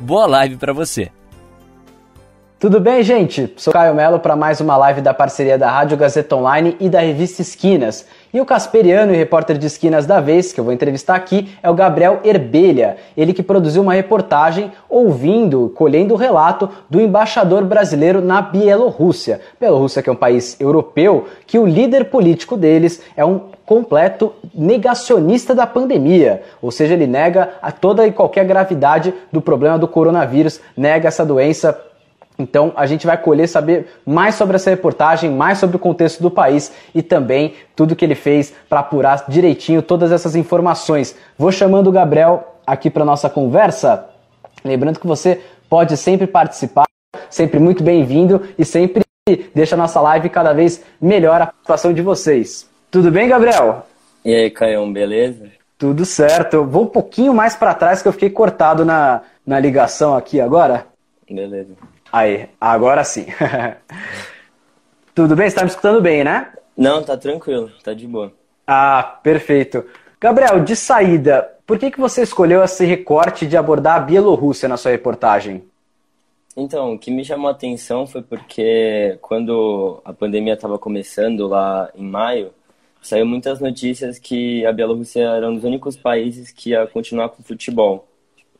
Boa live para você. Tudo bem, gente? Sou Caio Melo para mais uma live da parceria da Rádio Gazeta Online e da revista Esquinas. E o Casperiano e repórter de Esquinas da vez, que eu vou entrevistar aqui, é o Gabriel Herbelha. Ele que produziu uma reportagem ouvindo, colhendo o relato do embaixador brasileiro na Bielorrússia. Bielorrússia que é um país europeu, que o líder político deles é um completo negacionista da pandemia, ou seja, ele nega a toda e qualquer gravidade do problema do coronavírus, nega essa doença então a gente vai colher saber mais sobre essa reportagem, mais sobre o contexto do país e também tudo que ele fez para apurar direitinho todas essas informações. Vou chamando o Gabriel aqui para nossa conversa. Lembrando que você pode sempre participar, sempre muito bem-vindo e sempre deixa a nossa live cada vez melhor a participação de vocês. Tudo bem, Gabriel? E aí, Caio, beleza? Tudo certo. Eu vou um pouquinho mais para trás que eu fiquei cortado na, na ligação aqui agora. Beleza. Aí, agora sim. Tudo bem? Você está me escutando bem, né? Não, tá tranquilo, tá de boa. Ah, perfeito. Gabriel, de saída, por que, que você escolheu esse recorte de abordar a Bielorrússia na sua reportagem? Então, o que me chamou a atenção foi porque quando a pandemia estava começando lá em maio, saiu muitas notícias que a Bielorrússia era um dos únicos países que ia continuar com o futebol.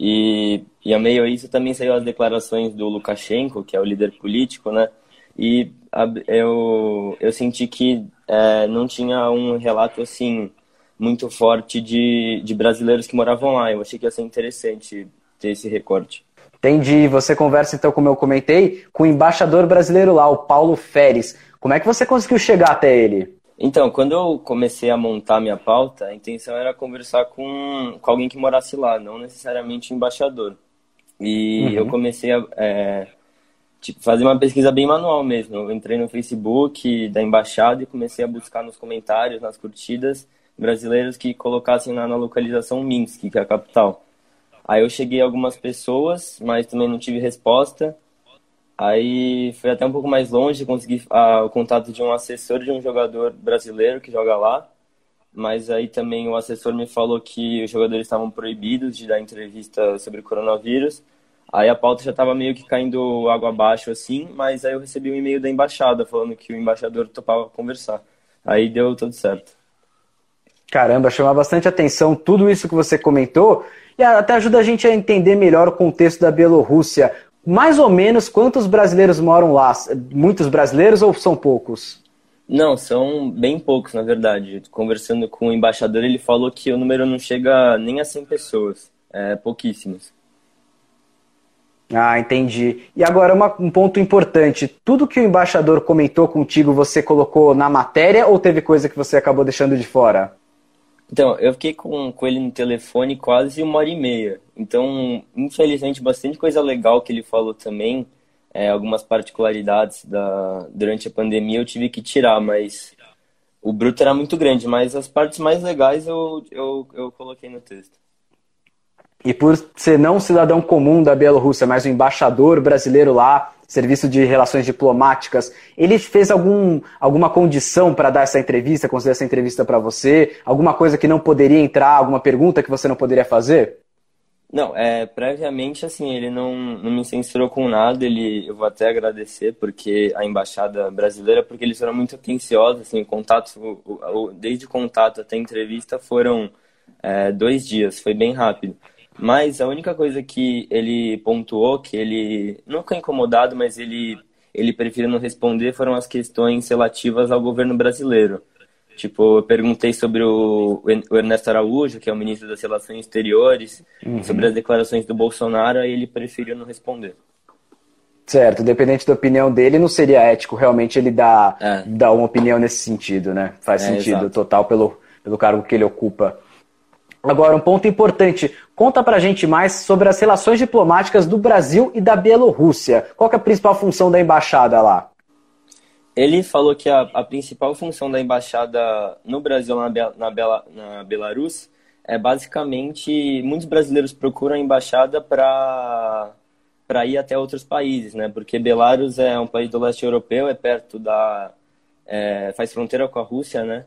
E, e a meio a isso também saiu as declarações do Lukashenko, que é o líder político, né? E a, eu, eu senti que é, não tinha um relato assim muito forte de, de brasileiros que moravam lá. Eu achei que ia ser interessante ter esse recorte. Entendi. Você conversa, então, como eu comentei, com o embaixador brasileiro lá, o Paulo Feres. Como é que você conseguiu chegar até ele? Então, quando eu comecei a montar minha pauta, a intenção era conversar com, com alguém que morasse lá, não necessariamente embaixador. E uhum. eu comecei a é, tipo, fazer uma pesquisa bem manual mesmo. Eu entrei no Facebook da embaixada e comecei a buscar nos comentários, nas curtidas, brasileiros que colocassem lá na localização Minsk, que é a capital. Aí eu cheguei a algumas pessoas, mas também não tive resposta. Aí foi até um pouco mais longe, consegui ah, o contato de um assessor de um jogador brasileiro que joga lá. Mas aí também o assessor me falou que os jogadores estavam proibidos de dar entrevista sobre coronavírus. Aí a pauta já estava meio que caindo água abaixo assim, mas aí eu recebi um e-mail da embaixada falando que o embaixador topava conversar. Aí deu tudo certo. Caramba, chama bastante atenção tudo isso que você comentou e até ajuda a gente a entender melhor o contexto da Bielorrússia. Mais ou menos quantos brasileiros moram lá? Muitos brasileiros ou são poucos? Não, são bem poucos, na verdade. Conversando com o embaixador, ele falou que o número não chega nem a 100 pessoas. É pouquíssimos. Ah, entendi. E agora uma, um ponto importante: tudo que o embaixador comentou contigo, você colocou na matéria ou teve coisa que você acabou deixando de fora? Então, eu fiquei com, com ele no telefone quase uma hora e meia. Então, infelizmente, bastante coisa legal que ele falou também, é, algumas particularidades da, durante a pandemia eu tive que tirar, mas o bruto era muito grande, mas as partes mais legais eu, eu, eu coloquei no texto. E por ser não um cidadão comum da Bielorrússia, mas um embaixador brasileiro lá, serviço de relações diplomáticas, ele fez algum, alguma condição para dar essa entrevista, conceder essa entrevista para você? Alguma coisa que não poderia entrar, alguma pergunta que você não poderia fazer? Não, é, previamente, assim, ele não, não me censurou com nada, ele, eu vou até agradecer, porque a embaixada brasileira, porque eles foram muito atenciosos, assim, contato, o, o, desde o contato até a entrevista foram é, dois dias, foi bem rápido. Mas a única coisa que ele pontuou, que ele não ficou incomodado, mas ele, ele preferiu não responder, foram as questões relativas ao governo brasileiro. Tipo, eu perguntei sobre o, o Ernesto Araújo, que é o ministro das Relações Exteriores, uhum. sobre as declarações do Bolsonaro, e ele preferiu não responder. Certo, dependente da opinião dele, não seria ético realmente ele dar, é. dar uma opinião nesse sentido, né? Faz é, sentido exato. total pelo, pelo cargo que ele ocupa. Agora, um ponto importante. Conta pra gente mais sobre as relações diplomáticas do Brasil e da Bielorrússia. Qual é a principal função da embaixada lá? Ele falou que a, a principal função da embaixada no Brasil, na, na, Bela, na Belarus, é basicamente muitos brasileiros procuram a embaixada para para ir até outros países, né? Porque Belarus é um país do leste europeu, é perto da é, faz fronteira com a Rússia, né?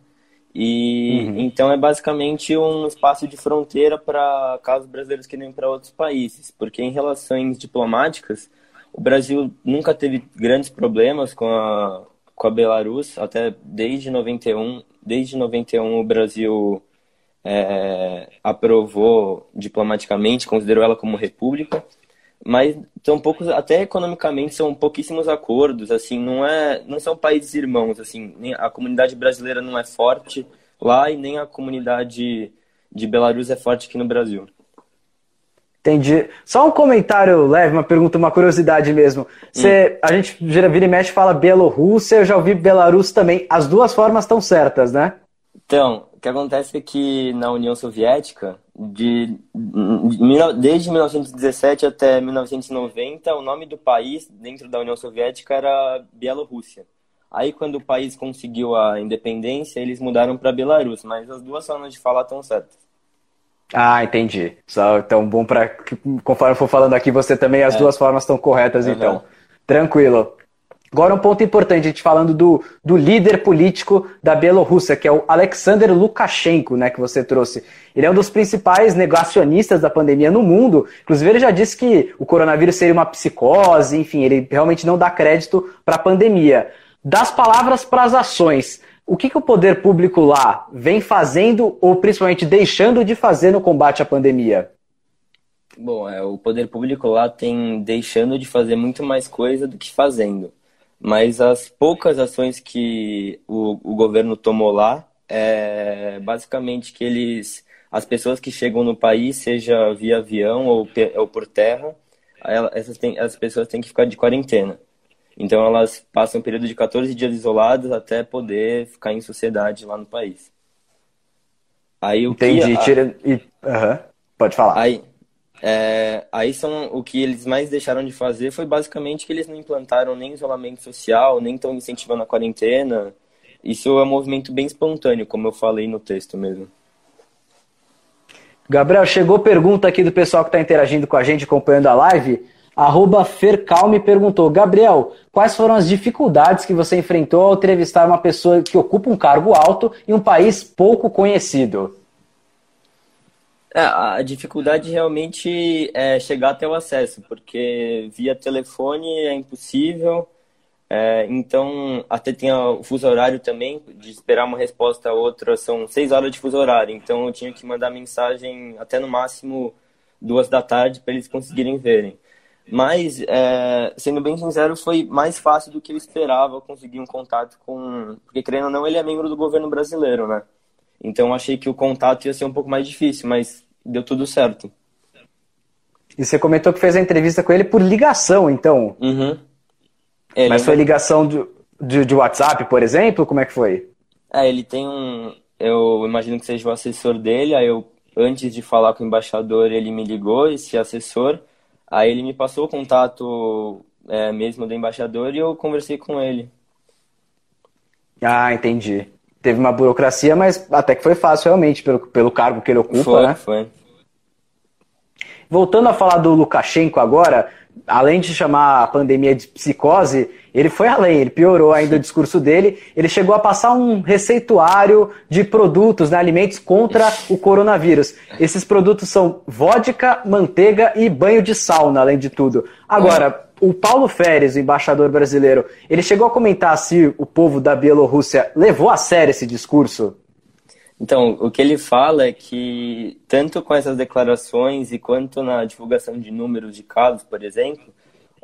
E uhum. então é basicamente um espaço de fronteira para casos brasileiros que nem para outros países, porque em relações diplomáticas o Brasil nunca teve grandes problemas com a com a Belarus, até desde 91, desde 91 o Brasil é, aprovou diplomaticamente, considerou ela como república, mas são poucos, até economicamente são pouquíssimos acordos, assim, não é, não são países irmãos, assim, a comunidade brasileira não é forte lá e nem a comunidade de Belarus é forte aqui no Brasil. Entendi. Só um comentário leve, uma pergunta, uma curiosidade mesmo. Você, hum. A gente vira e mexe fala Bielorrússia, eu já ouvi Belarus também. As duas formas estão certas, né? Então, que acontece é que na União Soviética, de, de, desde 1917 até 1990, o nome do país dentro da União Soviética era Bielorrússia. Aí, quando o país conseguiu a independência, eles mudaram para Belarus, mas as duas formas de falar estão certas. Ah, entendi. Só, então, bom para conforme eu for falando aqui, você também, as é. duas formas estão corretas, uhum. então. Tranquilo. Agora um ponto importante, a gente falando do, do líder político da Bielorrússia, que é o Alexander Lukashenko, né, que você trouxe. Ele é um dos principais negacionistas da pandemia no mundo. Inclusive, ele já disse que o coronavírus seria uma psicose, enfim, ele realmente não dá crédito para a pandemia. Das palavras para as ações. O que, que o poder público lá vem fazendo ou principalmente deixando de fazer no combate à pandemia? Bom, é, o poder público lá tem deixando de fazer muito mais coisa do que fazendo. Mas as poucas ações que o, o governo tomou lá, é basicamente que eles, as pessoas que chegam no país, seja via avião ou, ou por terra, essas tem, as pessoas têm que ficar de quarentena. Então elas passam um período de 14 dias isoladas até poder ficar em sociedade lá no país. Aí o Entendi, que, tira... e... Uhum. Pode falar. Aí, é, aí são o que eles mais deixaram de fazer foi basicamente que eles não implantaram nem isolamento social, nem estão incentivando a quarentena. Isso é um movimento bem espontâneo, como eu falei no texto mesmo. Gabriel, chegou pergunta aqui do pessoal que está interagindo com a gente, acompanhando a live. Arroba Fercal me perguntou, Gabriel, quais foram as dificuldades que você enfrentou ao entrevistar uma pessoa que ocupa um cargo alto em um país pouco conhecido? É, a dificuldade realmente é chegar até o acesso, porque via telefone é impossível. É, então, até tem o fuso horário também, de esperar uma resposta a outra, são seis horas de fuso horário. Então, eu tinha que mandar mensagem até no máximo duas da tarde para eles conseguirem verem. Mas, é, sendo bem sincero, foi mais fácil do que eu esperava conseguir um contato com. Porque, querendo ou não, ele é membro do governo brasileiro, né? Então, achei que o contato ia ser um pouco mais difícil, mas deu tudo certo. E você comentou que fez a entrevista com ele por ligação, então? Uhum. É, mas foi ligação de, de, de WhatsApp, por exemplo? Como é que foi? É, ele tem um. Eu imagino que seja o assessor dele, aí eu, antes de falar com o embaixador, ele me ligou, esse assessor. Aí ele me passou o contato é, mesmo do embaixador e eu conversei com ele. Ah, entendi. Teve uma burocracia, mas até que foi fácil realmente, pelo, pelo cargo que ele ocupa, foi, né? Foi. Voltando a falar do Lukashenko agora, além de chamar a pandemia de psicose, ele foi além, ele piorou ainda o discurso dele. Ele chegou a passar um receituário de produtos, né, alimentos contra o coronavírus. Esses produtos são vodka, manteiga e banho de sauna, além de tudo. Agora, o Paulo Férez, o embaixador brasileiro, ele chegou a comentar se o povo da Bielorrússia levou a sério esse discurso? Então, o que ele fala é que, tanto com essas declarações e quanto na divulgação de números de casos, por exemplo,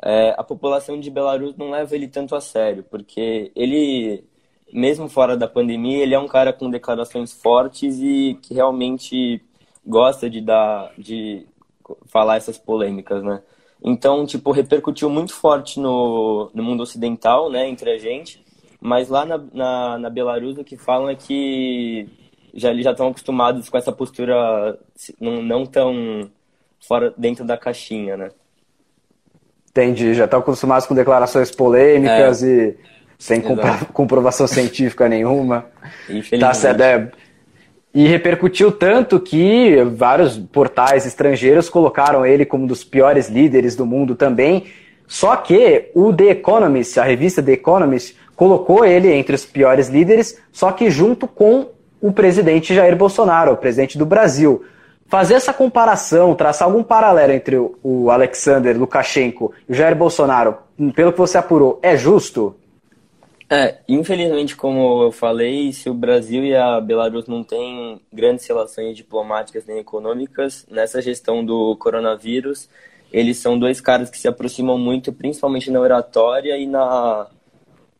é, a população de Belarus não leva ele tanto a sério, porque ele, mesmo fora da pandemia, ele é um cara com declarações fortes e que realmente gosta de dar, de falar essas polêmicas, né? Então, tipo, repercutiu muito forte no, no mundo ocidental, né, entre a gente, mas lá na, na, na Belarus o que falam é que já eles já estão acostumados com essa postura não, não tão fora dentro da caixinha, né? Entendi, já estão acostumados com declarações polêmicas é. e sem comprovação científica nenhuma. Tá é. E repercutiu tanto que vários portais estrangeiros colocaram ele como um dos piores líderes do mundo também. Só que o The Economist, a revista The Economist, colocou ele entre os piores líderes, só que junto com o presidente Jair Bolsonaro, o presidente do Brasil. Fazer essa comparação, traçar algum paralelo entre o Alexander Lukashenko e o Jair Bolsonaro, pelo que você apurou, é justo? É, infelizmente, como eu falei, se o Brasil e a Belarus não têm grandes relações diplomáticas nem econômicas, nessa gestão do coronavírus, eles são dois caras que se aproximam muito, principalmente na oratória e na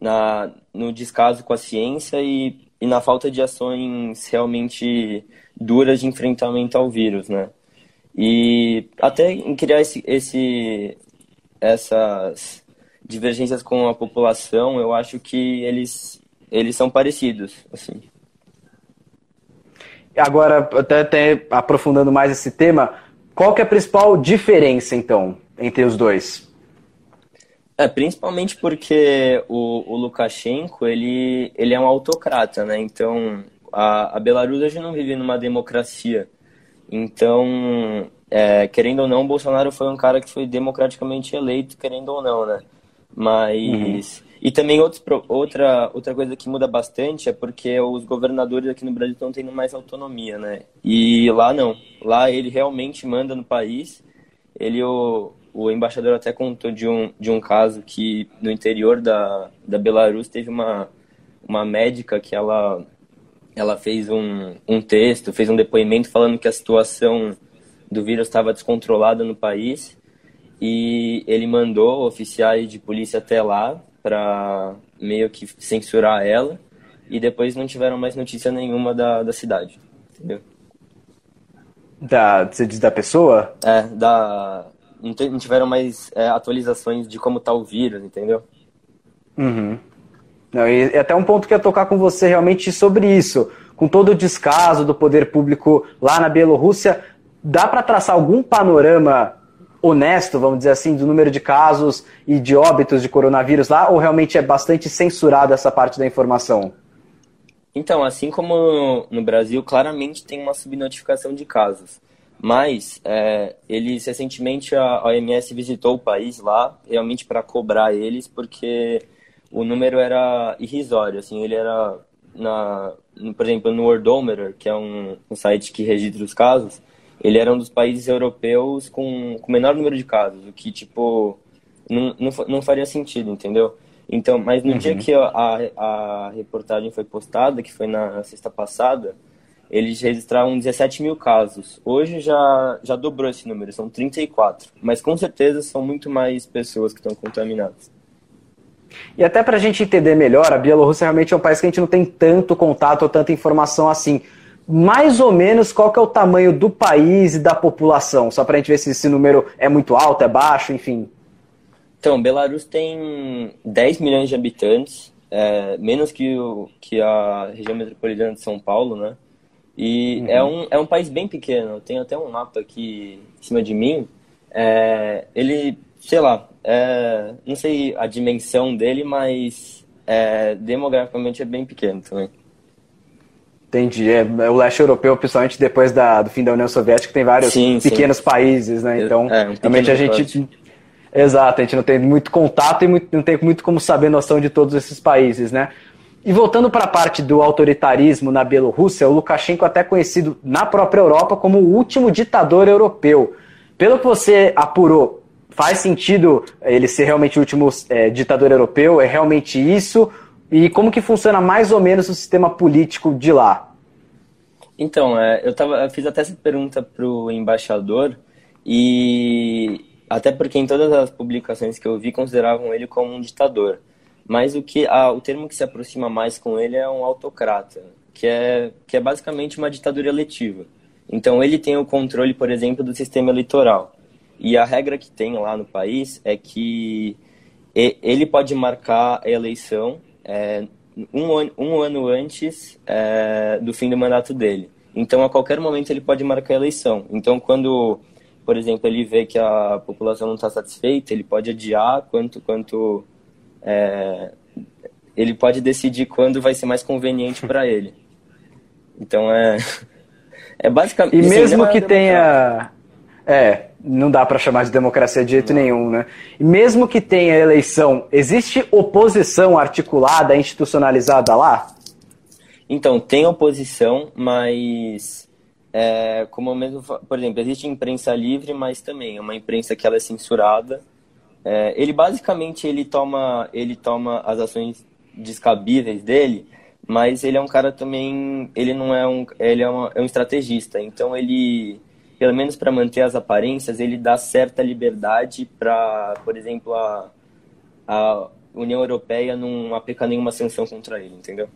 na, no descaso com a ciência e, e na falta de ações realmente duras de enfrentamento ao vírus, né? E até em criar esse, esse, essas divergências com a população, eu acho que eles, eles são parecidos, assim. Agora, até, até aprofundando mais esse tema, qual que é a principal diferença, então, entre os dois? É, principalmente porque o, o Lukashenko, ele, ele é um autocrata, né? Então, a, a Belarus hoje não vive numa democracia. Então, é, querendo ou não, Bolsonaro foi um cara que foi democraticamente eleito, querendo ou não, né? Mas... Uhum. E também outros, outra, outra coisa que muda bastante é porque os governadores aqui no Brasil estão tendo mais autonomia, né? E lá não. Lá ele realmente manda no país. Ele, o, o embaixador até contou de um, de um caso que no interior da, da Belarus teve uma, uma médica que ela, ela fez um, um texto, fez um depoimento falando que a situação do vírus estava descontrolada no país e ele mandou oficiais de polícia até lá para meio que censurar ela e depois não tiveram mais notícia nenhuma da, da cidade, entendeu? Da, você diz da pessoa? É, da, não, tiveram mais é, atualizações de como tá o vírus, entendeu? Uhum. Não, e até um ponto que ia tocar com você realmente sobre isso. Com todo o descaso do poder público lá na Bielorrússia, dá para traçar algum panorama honesto, vamos dizer assim, do número de casos e de óbitos de coronavírus lá, ou realmente é bastante censurada essa parte da informação? Então, assim como no Brasil, claramente tem uma subnotificação de casos. Mas é, eles recentemente a OMS visitou o país lá, realmente para cobrar eles, porque o número era irrisório, assim, ele era na, por exemplo, no Worldometer, que é um, um site que registra os casos, ele era um dos países europeus com o menor número de casos, o que tipo não, não, não faria sentido, entendeu? Então, mas no uhum. dia que a, a reportagem foi postada, que foi na sexta passada, eles registraram 17 mil casos. Hoje já, já dobrou esse número, são 34. Mas com certeza são muito mais pessoas que estão contaminadas. E até para a gente entender melhor, a Bielorrússia realmente é um país que a gente não tem tanto contato ou tanta informação assim. Mais ou menos qual que é o tamanho do país e da população? Só para a gente ver se esse número é muito alto, é baixo, enfim. Então, Belarus tem 10 milhões de habitantes, é, menos que, o, que a região metropolitana de São Paulo, né? E uhum. é, um, é um país bem pequeno. Tem até um mapa aqui em cima de mim. É, ele, sei lá, é, não sei a dimensão dele, mas é, demograficamente é bem pequeno também. Entendi. É, é, o leste europeu, principalmente depois da, do fim da União Soviética, tem vários sim, pequenos sim. países, né? Então, é, um realmente a gente. Exato, a gente não tem muito contato e muito, não tem muito como saber noção de todos esses países, né? E voltando para a parte do autoritarismo na Bielorrússia, o Lukashenko é até conhecido na própria Europa como o último ditador europeu. Pelo que você apurou, faz sentido ele ser realmente o último é, ditador europeu? É realmente isso? E como que funciona mais ou menos o sistema político de lá? Então, é, eu, tava, eu fiz até essa pergunta para o embaixador e até porque em todas as publicações que eu vi consideravam ele como um ditador. Mas o que a, o termo que se aproxima mais com ele é um autocrata, que é que é basicamente uma ditadura eletiva. Então ele tem o controle, por exemplo, do sistema eleitoral. E a regra que tem lá no país é que ele pode marcar a eleição é, um, um ano antes é, do fim do mandato dele. Então, a qualquer momento, ele pode marcar a eleição. Então, quando, por exemplo, ele vê que a população não está satisfeita, ele pode adiar quanto, quanto é, ele pode decidir quando vai ser mais conveniente para ele. Então, é, é basicamente. E mesmo é que tenha. É, não dá para chamar de democracia de jeito não. nenhum, né? E mesmo que tenha eleição, existe oposição articulada, institucionalizada lá? Então, tem oposição, mas é, como mesmo, por exemplo, existe imprensa livre, mas também é uma imprensa que ela é censurada. É, ele basicamente ele toma ele toma as ações descabíveis dele, mas ele é um cara também ele não é um ele é, uma, é um estrategista, então ele pelo menos para manter as aparências, ele dá certa liberdade para, por exemplo, a, a União Europeia não aplicar nenhuma sanção contra ele, entendeu?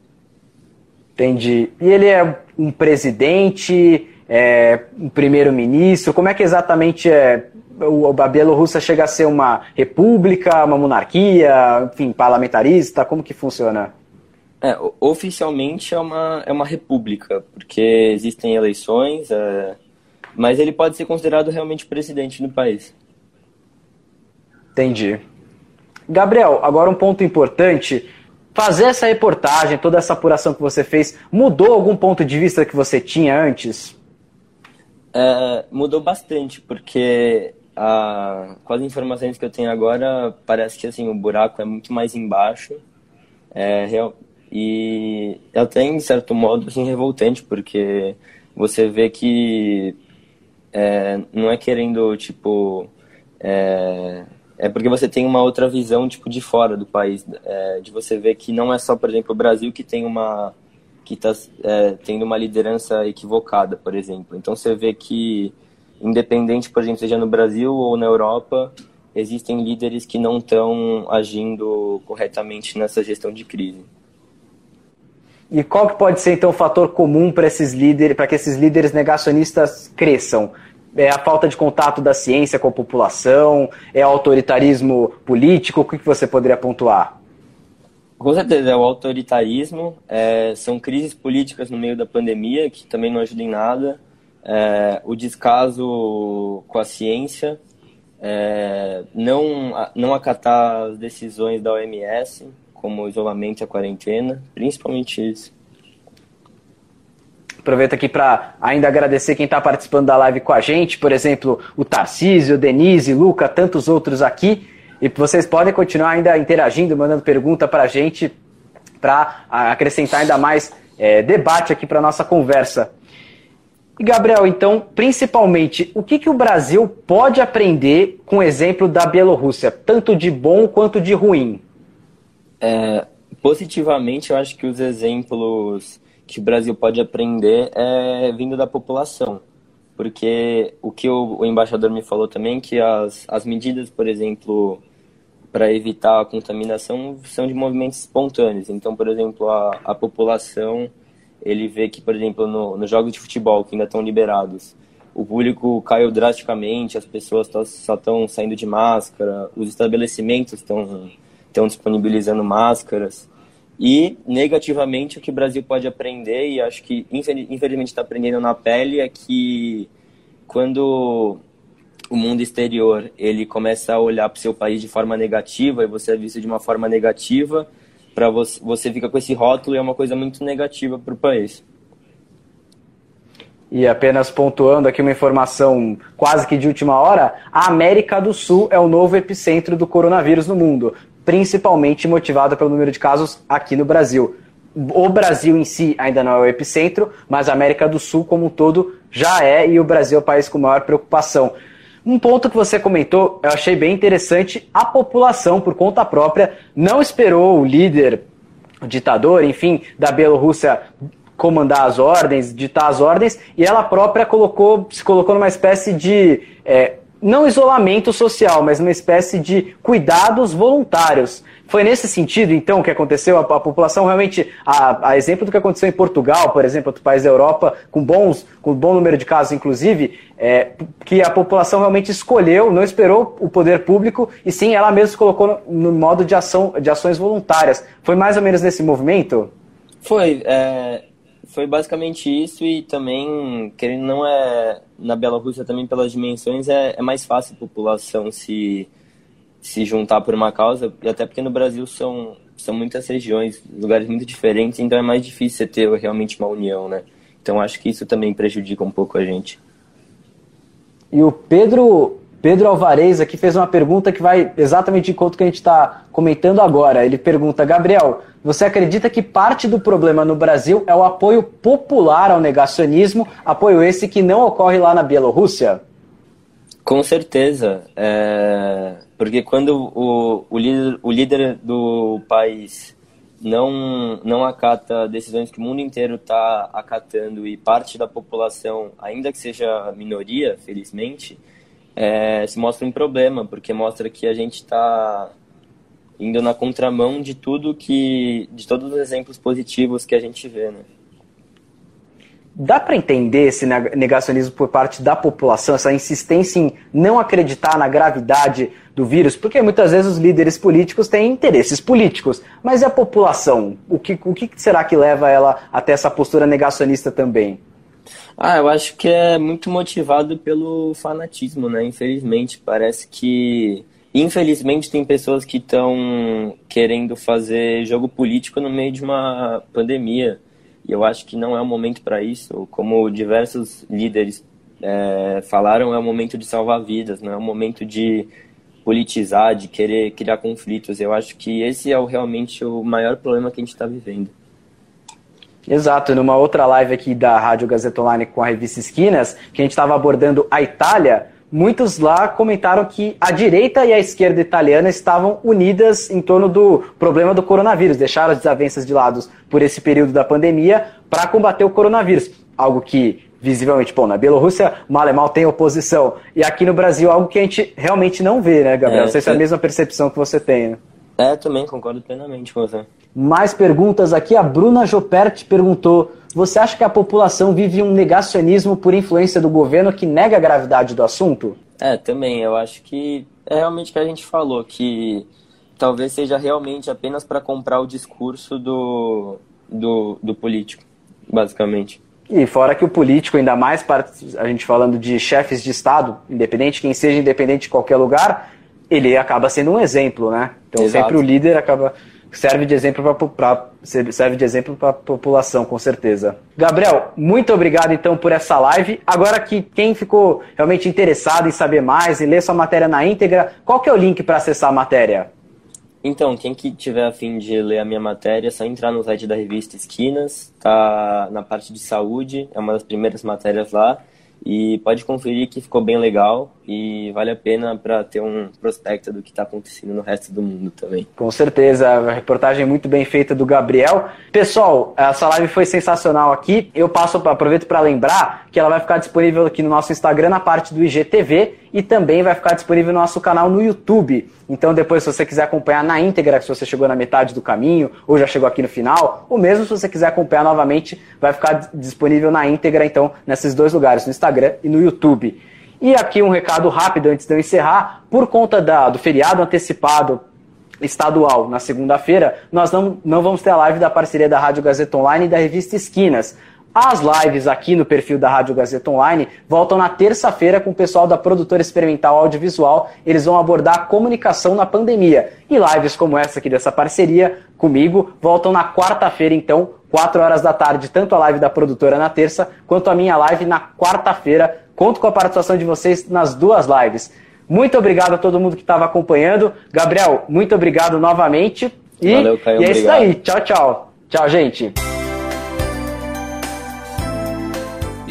Entendi. E ele é um presidente, é um primeiro-ministro? Como é que exatamente é? A Bielorrússia chega a ser uma república, uma monarquia, enfim, parlamentarista? Como que funciona? É, oficialmente é uma, é uma república, porque existem eleições, é, mas ele pode ser considerado realmente presidente do país. Entendi. Gabriel, agora um ponto importante. Fazer essa reportagem, toda essa apuração que você fez, mudou algum ponto de vista que você tinha antes? É, mudou bastante, porque a, com as informações que eu tenho agora, parece que assim, o buraco é muito mais embaixo. É, real, e até em certo modo assim, revoltante, porque você vê que é, não é querendo, tipo. É, é porque você tem uma outra visão, tipo, de fora do país. É, de você ver que não é só, por exemplo, o Brasil que tem uma. que está é, tendo uma liderança equivocada, por exemplo. Então você vê que, independente, por exemplo, seja no Brasil ou na Europa, existem líderes que não estão agindo corretamente nessa gestão de crise. E qual que pode ser então o fator comum para esses líderes, para que esses líderes negacionistas cresçam? É a falta de contato da ciência com a população? É autoritarismo político? O que você poderia pontuar? Com certeza, é o autoritarismo, é, são crises políticas no meio da pandemia, que também não ajudam em nada, é, o descaso com a ciência, é, não, não acatar as decisões da OMS, como o isolamento e a quarentena, principalmente isso. Aproveito aqui para ainda agradecer quem está participando da live com a gente, por exemplo, o Tarcísio, Denise, Luca, tantos outros aqui. E vocês podem continuar ainda interagindo, mandando pergunta para a gente, para acrescentar ainda mais é, debate aqui para nossa conversa. E Gabriel, então, principalmente, o que, que o Brasil pode aprender com o exemplo da Bielorrússia, tanto de bom quanto de ruim? É, positivamente, eu acho que os exemplos que o Brasil pode aprender é vindo da população. Porque o que o, o embaixador me falou também, que as, as medidas, por exemplo, para evitar a contaminação são de movimentos espontâneos. Então, por exemplo, a, a população, ele vê que, por exemplo, no, nos jogos de futebol, que ainda estão liberados, o público caiu drasticamente, as pessoas só estão saindo de máscara, os estabelecimentos estão disponibilizando máscaras. E, negativamente, o que o Brasil pode aprender, e acho que infelizmente está aprendendo na pele, é que quando o mundo exterior ele começa a olhar para o seu país de forma negativa e você é visto de uma forma negativa, para você, você fica com esse rótulo e é uma coisa muito negativa para o país. E apenas pontuando aqui uma informação quase que de última hora, a América do Sul é o novo epicentro do coronavírus no mundo principalmente motivada pelo número de casos aqui no Brasil. O Brasil em si ainda não é o epicentro, mas a América do Sul como um todo já é e o Brasil é o país com maior preocupação. Um ponto que você comentou, eu achei bem interessante, a população, por conta própria, não esperou o líder, o ditador, enfim, da Bielorrússia comandar as ordens, ditar as ordens, e ela própria colocou, se colocou numa espécie de é, não isolamento social, mas uma espécie de cuidados voluntários. Foi nesse sentido, então, que aconteceu? A, a população realmente, a, a, exemplo do que aconteceu em Portugal, por exemplo, outro país da Europa, com bons, com bom número de casos, inclusive, é, que a população realmente escolheu, não esperou o poder público, e sim ela mesma se colocou no, no modo de, ação, de ações voluntárias. Foi mais ou menos nesse movimento? Foi. É, foi basicamente isso e também, querendo não é na Bielorrússia também pelas dimensões é, é mais fácil a população se se juntar por uma causa e até porque no Brasil são são muitas regiões, lugares muito diferentes, então é mais difícil você ter realmente uma união, né? Então acho que isso também prejudica um pouco a gente. E o Pedro Pedro Alvarez aqui fez uma pergunta que vai exatamente de conta que a gente está comentando agora. Ele pergunta, Gabriel, você acredita que parte do problema no Brasil é o apoio popular ao negacionismo, apoio esse que não ocorre lá na Bielorrússia? Com certeza. É... Porque quando o, o, líder, o líder do país não, não acata decisões que o mundo inteiro está acatando e parte da população, ainda que seja minoria, felizmente, é, se mostra um problema, porque mostra que a gente está indo na contramão de tudo que. de todos os exemplos positivos que a gente vê, né? Dá para entender esse negacionismo por parte da população, essa insistência em não acreditar na gravidade do vírus? Porque muitas vezes os líderes políticos têm interesses políticos, mas e a população? O que, o que será que leva ela até essa postura negacionista também? Ah, eu acho que é muito motivado pelo fanatismo, né? Infelizmente, parece que. Infelizmente, tem pessoas que estão querendo fazer jogo político no meio de uma pandemia. E eu acho que não é o momento para isso. Como diversos líderes é, falaram, é o momento de salvar vidas, não é o momento de politizar, de querer criar conflitos. Eu acho que esse é o, realmente o maior problema que a gente está vivendo. Exato, numa outra live aqui da Rádio Gazeta Online com a revista Esquinas, que a gente estava abordando a Itália, muitos lá comentaram que a direita e a esquerda italiana estavam unidas em torno do problema do coronavírus, deixaram as desavenças de lado por esse período da pandemia para combater o coronavírus. Algo que, visivelmente, bom, na Bielorrússia, mal e mal tem oposição. E aqui no Brasil, algo que a gente realmente não vê, né, Gabriel? É, não sei se é a mesma percepção que você tem. Né? É, também concordo plenamente com você. Mais perguntas aqui. A Bruna Jopert perguntou: Você acha que a população vive um negacionismo por influência do governo que nega a gravidade do assunto? É, também. Eu acho que é realmente o que a gente falou, que talvez seja realmente apenas para comprar o discurso do, do, do político, basicamente. E fora que o político, ainda mais para a gente falando de chefes de Estado, independente, quem seja independente de qualquer lugar, ele acaba sendo um exemplo, né? Então Exato. sempre o líder acaba serve de exemplo para serve de exemplo para a população, com certeza. Gabriel, muito obrigado então por essa live. Agora que quem ficou realmente interessado em saber mais e ler sua matéria na íntegra, qual que é o link para acessar a matéria? Então, quem que tiver a fim de ler a minha matéria, é só entrar no site da revista Esquinas, tá na parte de saúde, é uma das primeiras matérias lá. E pode conferir que ficou bem legal e vale a pena para ter um prospecto do que está acontecendo no resto do mundo também. Com certeza, a reportagem muito bem feita do Gabriel. Pessoal, essa live foi sensacional aqui. Eu passo, aproveito para lembrar que ela vai ficar disponível aqui no nosso Instagram na parte do IGTV e também vai ficar disponível no nosso canal no YouTube. Então depois, se você quiser acompanhar na íntegra, se você chegou na metade do caminho ou já chegou aqui no final, ou mesmo se você quiser acompanhar novamente, vai ficar disponível na íntegra, então, nesses dois lugares, no Instagram e no YouTube. E aqui um recado rápido antes de eu encerrar, por conta da, do feriado antecipado estadual na segunda-feira, nós não, não vamos ter a live da parceria da Rádio Gazeta Online e da revista Esquinas. As lives aqui no perfil da Rádio Gazeta Online voltam na terça-feira com o pessoal da produtora experimental audiovisual. Eles vão abordar a comunicação na pandemia. E lives como essa aqui dessa parceria comigo voltam na quarta-feira, então, 4 horas da tarde, tanto a live da produtora na terça, quanto a minha live na quarta-feira. Conto com a participação de vocês nas duas lives. Muito obrigado a todo mundo que estava acompanhando. Gabriel, muito obrigado novamente. E, Valeu, Caio, e é obrigado. isso aí. Tchau, tchau. Tchau, gente.